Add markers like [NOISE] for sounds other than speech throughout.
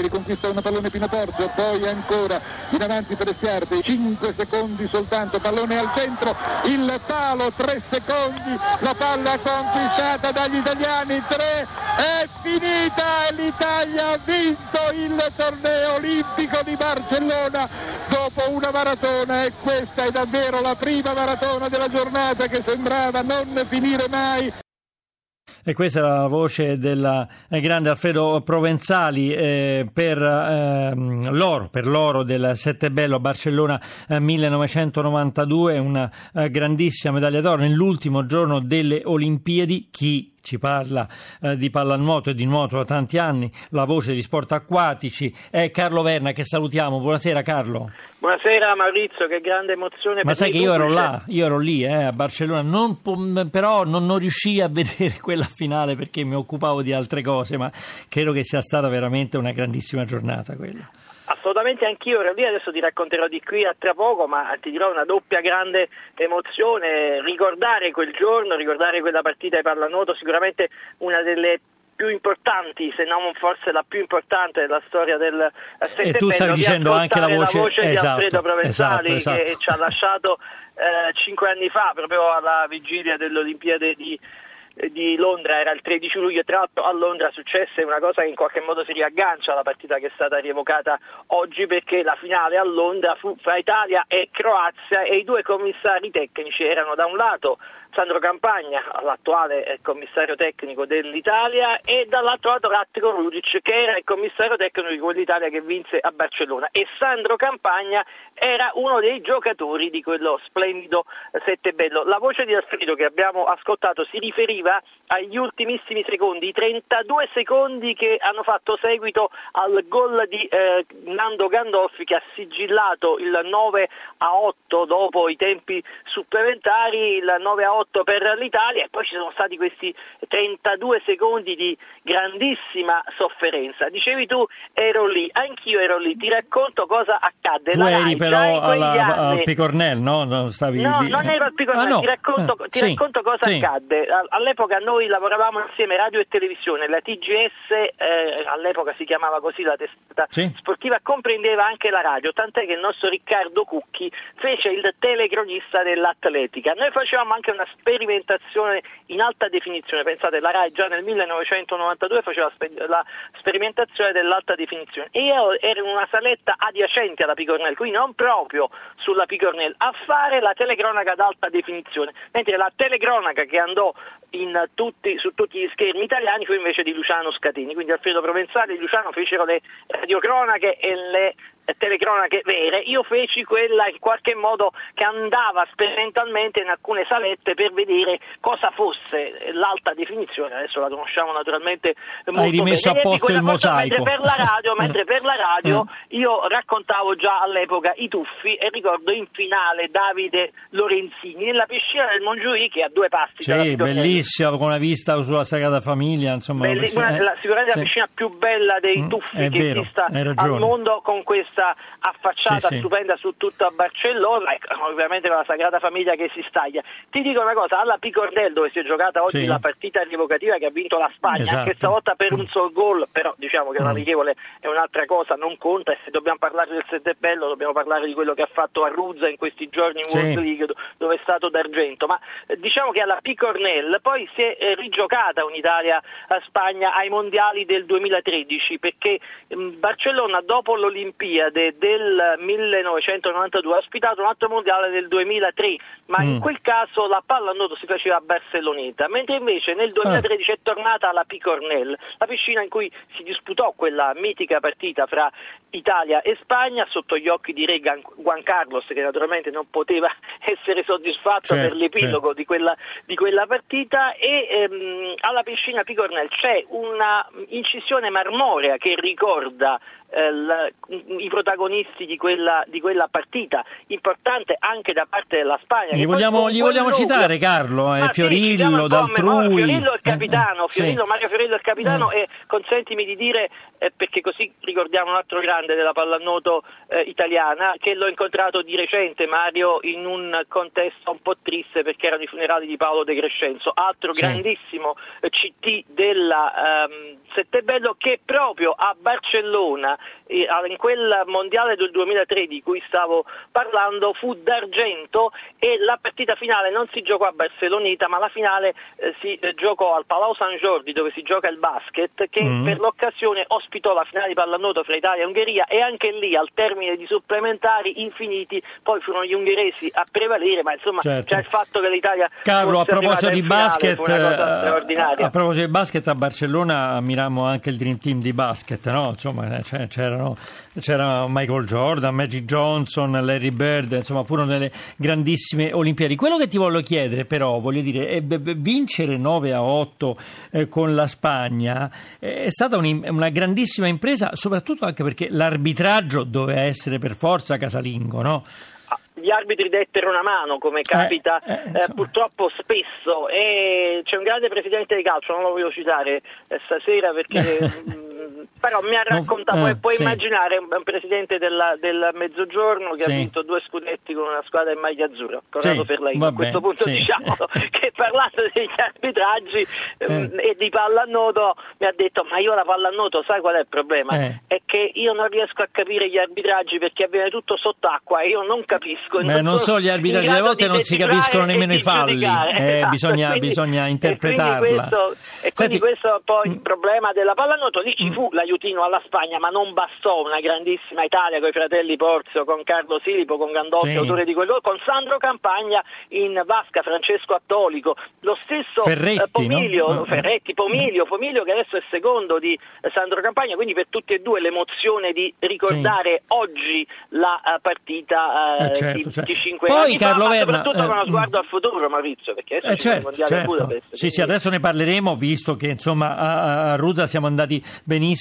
riconquista una pallone Pino Porzo, poi ancora in avanti per Estiarte, 5 secondi soltanto, pallone al centro, il palo, 3 secondi, la palla conquistata dagli italiani, 3, è finita e l'Italia ha vinto il torneo olimpico di Barcellona dopo una maratona e questa è davvero la prima maratona della giornata che sembrava non finire mai. E questa è la voce del grande Alfredo Provenzali eh, per, eh, l'oro, per l'oro del Sette Bello a Barcellona eh, 1992, una eh, grandissima medaglia d'oro nell'ultimo giorno delle Olimpiadi. Chi ci parla eh, di pallanuoto e di nuoto da tanti anni, la voce di sport acquatici è Carlo Verna che salutiamo. Buonasera Carlo. Buonasera Maurizio, che grande emozione. Ma sai che io ero là, io ero lì eh, a Barcellona, non, però non, non riuscii a vedere [LAUGHS] quella finale perché mi occupavo di altre cose, ma credo che sia stata veramente una grandissima giornata quella. Assolutamente anch'io lì, adesso ti racconterò di qui a tra poco, ma ti dirò una doppia grande emozione, ricordare quel giorno, ricordare quella partita di pallanuoto, sicuramente una delle più importanti, se non forse la più importante della storia del Sette E tu stavi dicendo anche la voce, la voce esatto, di Alfredo Provenzali esatto, esatto. che ci ha lasciato eh, cinque anni fa, proprio alla vigilia delle Olimpiadi di di Londra era il 13 luglio, tra l'altro a Londra successe una cosa che in qualche modo si riaggancia alla partita che è stata rievocata oggi perché la finale a Londra fu fra Italia e Croazia e i due commissari tecnici erano da un lato Sandro Campagna, l'attuale eh, commissario tecnico dell'Italia, e dall'altro lato Rattico Rudic, che era il commissario tecnico di quell'Italia che vinse a Barcellona. E Sandro Campagna era uno dei giocatori di quello splendido Sette Bello. La voce di Alfredo che abbiamo ascoltato si riferiva agli ultimissimi secondi, i 32 secondi che hanno fatto seguito al gol di eh, Nando Gandolfi che ha sigillato il 9 a 8 dopo i tempi supplementari, il 9 a 8 8 per l'Italia e poi ci sono stati questi 32 secondi di grandissima sofferenza. Dicevi tu ero lì, anch'io ero lì, ti racconto cosa accadde. Tu La eri però alla, al Picornell, no? Non stavi no, lì. non ero al Picornell, ah, no. ti, racconto, eh, ti sì, racconto, cosa sì. accadde. All'epoca noi lavoravamo insieme radio e televisione, la TGS eh, all'epoca si chiamava così la testata sì. sportiva, comprendeva anche la radio, tant'è che il nostro Riccardo Cucchi fece il telecronista dell'atletica. Noi facevamo anche una sperimentazione in alta definizione. Pensate, la RAI già nel 1992 faceva la sperimentazione dell'alta definizione. E ero in una saletta adiacente alla Picornell, quindi non proprio sulla Picornell, a fare la telecronaca ad alta definizione, mentre la telecronaca che andò tutti, su tutti gli schermi italiani fu invece di Luciano Scatini, quindi Alfredo Provenzali e Luciano fecero le radiocronache e le telecronache vere, io feci quella in qualche modo che andava sperimentalmente in alcune salette per vedere cosa fosse l'alta definizione, adesso la conosciamo naturalmente molto Hai rimesso bene. a posto il mosaico. Mentre per la radio, [LAUGHS] mentre per la radio mm. io raccontavo già all'epoca i tuffi e ricordo in finale Davide Lorenzini nella piscina del Mongiuri che a due passi sì, bellissima con una vista sulla Sagrada Famiglia insomma Belli, una, eh, sicuramente sì. la piscina più bella dei mm, tuffi che vero, esista al mondo con questa questa affacciata sì, stupenda su tutta Barcellona, ecco, ovviamente con la Sagrada Famiglia che si staglia. Ti dico una cosa, alla Picordel dove si è giocata oggi sì. la partita rievocativa che ha vinto la Spagna, esatto. anche stavolta per un sol gol, però diciamo che una amichevole è un'altra cosa, non conta e se dobbiamo parlare del Sette Bello dobbiamo parlare di quello che ha fatto a Ruzza in questi giorni in World League dove è stato d'argento, ma eh, diciamo che alla Picornell poi si è eh, rigiocata un'Italia-Spagna ai mondiali del 2013 perché mm, Barcellona dopo l'Olimpiade Olimpiade del 1992 ha ospitato un altro mondiale del 2003, ma mm. in quel caso la pallanuoto si faceva a Barceloneta, mentre invece nel 2013 ah. è tornata alla Picornell, la piscina in cui si disputò quella mitica partita fra Italia e Spagna sotto gli occhi di Re Juan Carlos che naturalmente non poteva [LAUGHS] essere soddisfatto certo, per l'epilogo certo. di, quella, di, quella, partita e ehm, alla piscina Picornell c'è una incisione marmorea che ricorda eh, la, i protagonisti di quella, di quella, partita, importante anche da parte della Spagna. Li vogliamo, li vogliamo citare Carlo, eh, Fiorillo, sì, D'Altrui. Fiorillo è il capitano, eh, Fiorillo, sì. Mario Fiorillo è il capitano e consentimi di dire, eh, perché così ricordiamo un altro grande della pallanuoto eh, italiana, che l'ho incontrato di recente, Mario, in un contesto un po' triste perché erano i funerali di Paolo De Crescenzo, altro sì. grandissimo eh, CT della ehm, Settebello che proprio a Barcellona, eh, in quel mondiale del 2003 di cui stavo parlando, fu d'argento e la partita finale non si giocò a Barcelonita, ma la finale eh, si eh, giocò al Palau San Jordi dove si gioca il basket, che mm. per l'occasione ospitò la finale di pallanuoto fra Italia e Ungheria e anche lì al termine di supplementari infiniti poi furono gli ungheresi a prevalere, ma insomma certo. c'è il fatto che l'Italia Carlo, a proposito di basket, eh, a proposito di basket a Barcellona ammirammo anche il Dream Team di basket, no? Insomma, eh, c'erano, c'era Michael Jordan, Magic Johnson, Larry Bird, insomma, furono delle grandissime Olimpiadi. Quello che ti voglio chiedere, però, voglio dire, è vincere 9 a 8 eh, con la Spagna è stata una grandissima impresa, soprattutto anche perché l'arbitraggio doveva essere per forza casalingo, no? gli arbitri dettero una mano, come eh, capita eh, eh, eh, purtroppo spesso. E c'è un grande presidente di calcio, non lo voglio citare eh, stasera perché [LAUGHS] però mi ha raccontato, no, eh, puoi sì. immaginare un, un presidente della, del Mezzogiorno che sì. ha vinto due scudetti con una squadra in maglia azzurra, Corrado sì, lei. A questo punto diciamo [LAUGHS] che parlando degli arbitraggi eh. e di pallanuoto mi ha detto ma io la pallanuoto sai qual è il problema? Eh. È che io non riesco a capire gli arbitraggi perché avviene tutto sott'acqua e io non capisco. Beh, non, non so gli arbitraggi, alle volte non si capiscono nemmeno i falli, eh, esatto. [LAUGHS] bisogna, quindi, bisogna interpretarla. [LAUGHS] E quindi questo, e quindi Senti, questo poi il problema della pallanuoto, lì ci fu l'aiutino alla Spagna, ma non bastò una grandissima Italia con i fratelli Porzio, con Carlo Silipo, con Gandolfi, sì. autore di quello, con Sandro Campagna in vasca, Francesco Attolico, lo stesso eh, Ferretti, Pomilio, no? Ferretti, Pomilio, Pomilio che adesso è secondo di Sandro Campagna, quindi per tutti e due l'emozione di ricordare sì. oggi la uh, partita uh, eh, certo, di, certo. di 5 Poi, anni Carlo fa, Verna, ma soprattutto con uno sguardo al futuro Maurizio, perché adesso eh, certo, il certo. Budapest. Sì, sì, adesso ne parleremo, visto che insomma a, a Ruzza siamo andati benissimo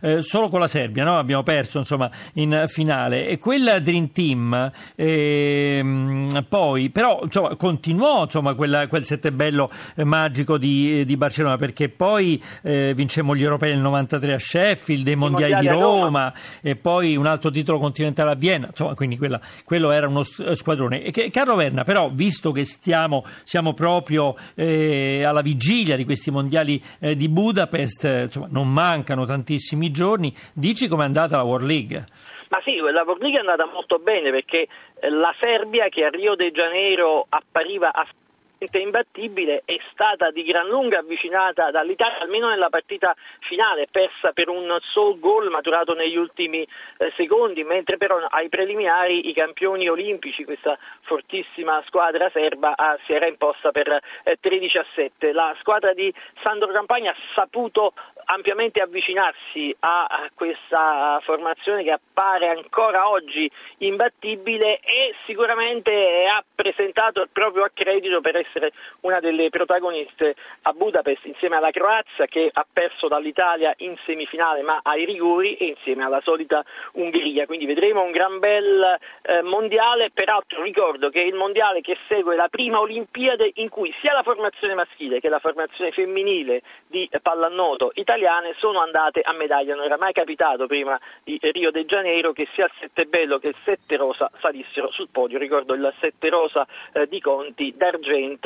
eh, solo con la Serbia, no? abbiamo perso insomma, in finale. E quel Dream Team eh, poi, però insomma, continuò insomma, quella, quel settebello eh, magico di, di, Barcellona perché poi eh, vincemmo gli europei nel 93 a Sheffield, i mondiali, mondiali di Roma, Roma, e poi un altro titolo continentale a Vienna, insomma, quindi quella, quello era uno squadrone. E che, Carlo Verna, però, visto che stiamo, siamo proprio eh, alla vigilia di questi mondiali eh, di Budapest, insomma, non mancano tantissimi giorni. Dici com'è andata la World League? Ma sì, la World League è andata molto bene perché eh, la Serbia che a Rio de Janeiro appariva a imbattibile è stata di gran lunga avvicinata dall'Italia, almeno nella partita finale, persa per un solo gol maturato negli ultimi eh, secondi, mentre però ai preliminari i campioni olimpici, questa fortissima squadra serba, ah, si era imposta per eh, 13 a 7. La squadra di Sandro Campagna ha saputo ampiamente avvicinarsi a, a questa formazione che appare ancora oggi imbattibile e sicuramente ha presentato il proprio accredito per essere una delle protagoniste a Budapest insieme alla Croazia che ha perso dall'Italia in semifinale ma ai rigori e insieme alla solita Ungheria. Quindi vedremo un gran bel eh, mondiale, peraltro ricordo che è il mondiale che segue la prima Olimpiade in cui sia la formazione maschile che la formazione femminile di pallanuoto italiane sono andate a medaglia. Non era mai capitato prima di Rio de Janeiro che sia il Sette Bello che il Sette Rosa salissero sul podio. Ricordo il Sette Rosa eh, di Conti d'argento,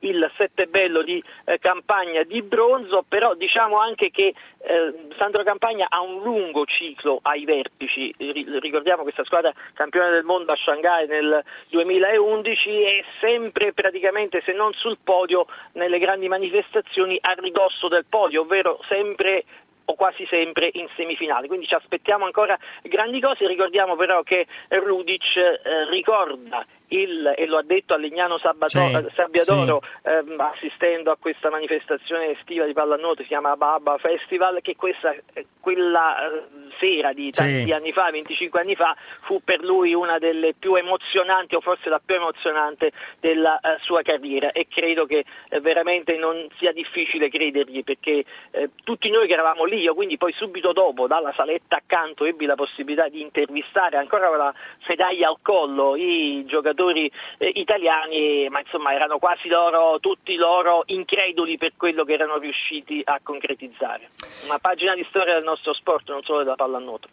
il Sette Bello di eh, Campagna di bronzo, però diciamo anche che eh, Sandro Campagna ha un lungo ciclo ai vertici. Ricordiamo questa squadra campione del mondo a Shanghai nel 2011 è sempre praticamente se non sul podio nelle grandi manifestazioni a ridosso del podio, ovvero sempre o quasi sempre in semifinale. Quindi ci aspettiamo ancora grandi cose, ricordiamo però che Rudic eh, ricorda il, e lo ha detto a Legnano Sabato, sì, Sabbiadoro sì. ehm, assistendo a questa manifestazione estiva di pallanuoto, si chiama Baba Festival, che questa, eh, quella eh, sera di tanti sì. anni fa, 25 anni fa, fu per lui una delle più emozionanti o forse la più emozionante della uh, sua carriera e credo che eh, veramente non sia difficile credergli perché eh, tutti noi che eravamo lì, io quindi poi subito dopo dalla saletta accanto ebbi la possibilità di intervistare ancora con la medaglia al collo i giocatori giocatori eh, italiani, ma insomma erano quasi loro, tutti loro increduli per quello che erano riusciti a concretizzare. Una pagina di storia del nostro sport, non solo della pallanuoto.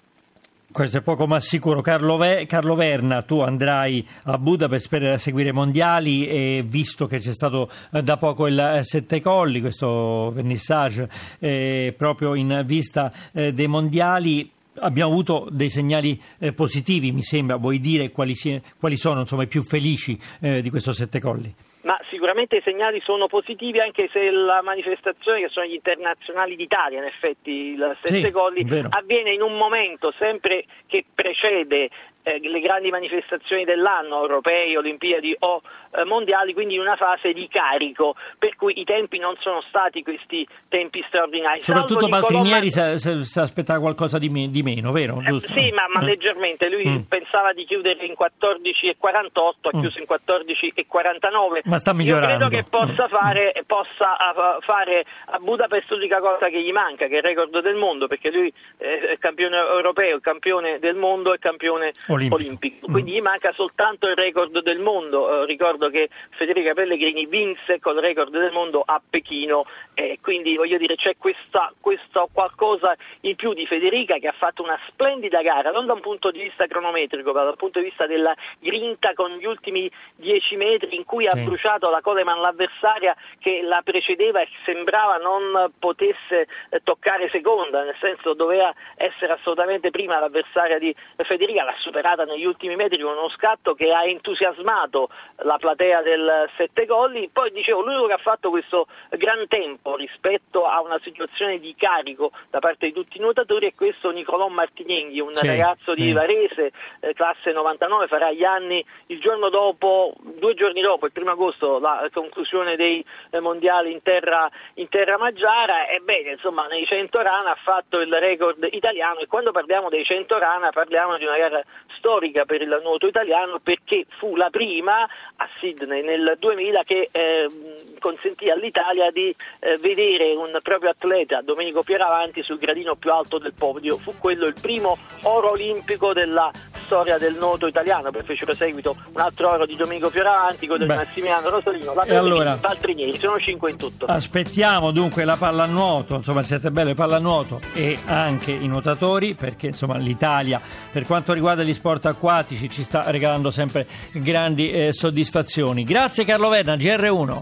Questo è poco ma sicuro. Carlo, Ve- Carlo, Verna, tu andrai a Budapest per seguire i mondiali e visto che c'è stato eh, da poco il eh, Sette Colli, questo vernissage eh, proprio in vista eh, dei mondiali, abbiamo avuto dei segnali eh, positivi, mi sembra. Vuoi dire quali, si- quali sono insomma, i più felici eh, di questo Sette Colli? Ma sicuramente i segnali sono positivi anche se la manifestazione che sono gli internazionali d'Italia, in effetti il Sette sì, Colli, avviene in un momento sempre che precede eh, le grandi manifestazioni dell'anno, europei, olimpiadi o eh, mondiali, quindi in una fase di carico, per cui i tempi non sono stati questi tempi straordinari. Soprattutto Paltrinieri Colomma... si aspettava qualcosa di, me- di meno, vero? Eh, sì, ma, ma eh. leggermente, lui mm. pensava di chiudere in 14,48, ha mm. chiuso in 14,49. Ma sta migliorando. Io credo che possa mm. fare, possa fare a Budapest l'unica cosa che gli manca, che è il record del mondo, perché lui è campione europeo, campione del mondo e campione olimpico. olimpico. Quindi gli manca soltanto il record del mondo. Eh, ricordo che Federica Pellegrini vinse col record del mondo a Pechino e quindi voglio dire c'è questa, questo qualcosa in più di Federica che ha fatto una splendida gara, non da un punto di vista cronometrico, ma dal punto di vista della grinta con gli ultimi dieci metri in cui sì. ha bruciato la Coleman l'avversaria che la precedeva e sembrava non potesse eh, toccare seconda, nel senso doveva essere assolutamente prima l'avversaria di Federica, l'ha superata negli ultimi metri con uno scatto che ha entusiasmato la platea del Sette Colli. Poi dicevo, l'unico che ha fatto questo gran tempo rispetto a una situazione di carico da parte di tutti i nuotatori è questo Nicolò Martinenghi, un sì, ragazzo di Varese, eh, classe 99, farà gli anni il giorno dopo, due giorni dopo, il primo agosto, la conclusione dei eh, mondiali in terra, in terra Maggiara. Ebbene, insomma, nei 100 rana ha fatto il record italiano e quando parliamo dei 100 rana parliamo di una gara storica per il nuoto italiano perché fu la prima a Sydney nel 2000 che eh, consentì all'Italia di eh, vedere un proprio atleta, Domenico Pieravanti, sul gradino più alto del podio. Fu quello il primo oro olimpico della storia del nuoto italiano, poi fecero seguito un altro oro di Domenico Fioravanti, quello di Massimiliano Rosolino, la e allora, Paltrinieri, sono cinque in tutto. Aspettiamo dunque la pallanuoto, insomma il sette bello pallanuoto e anche i nuotatori, perché insomma l'Italia per quanto riguarda gli sport acquatici ci sta regalando sempre grandi eh, soddisfazioni. Grazie Carlo Verna, GR1.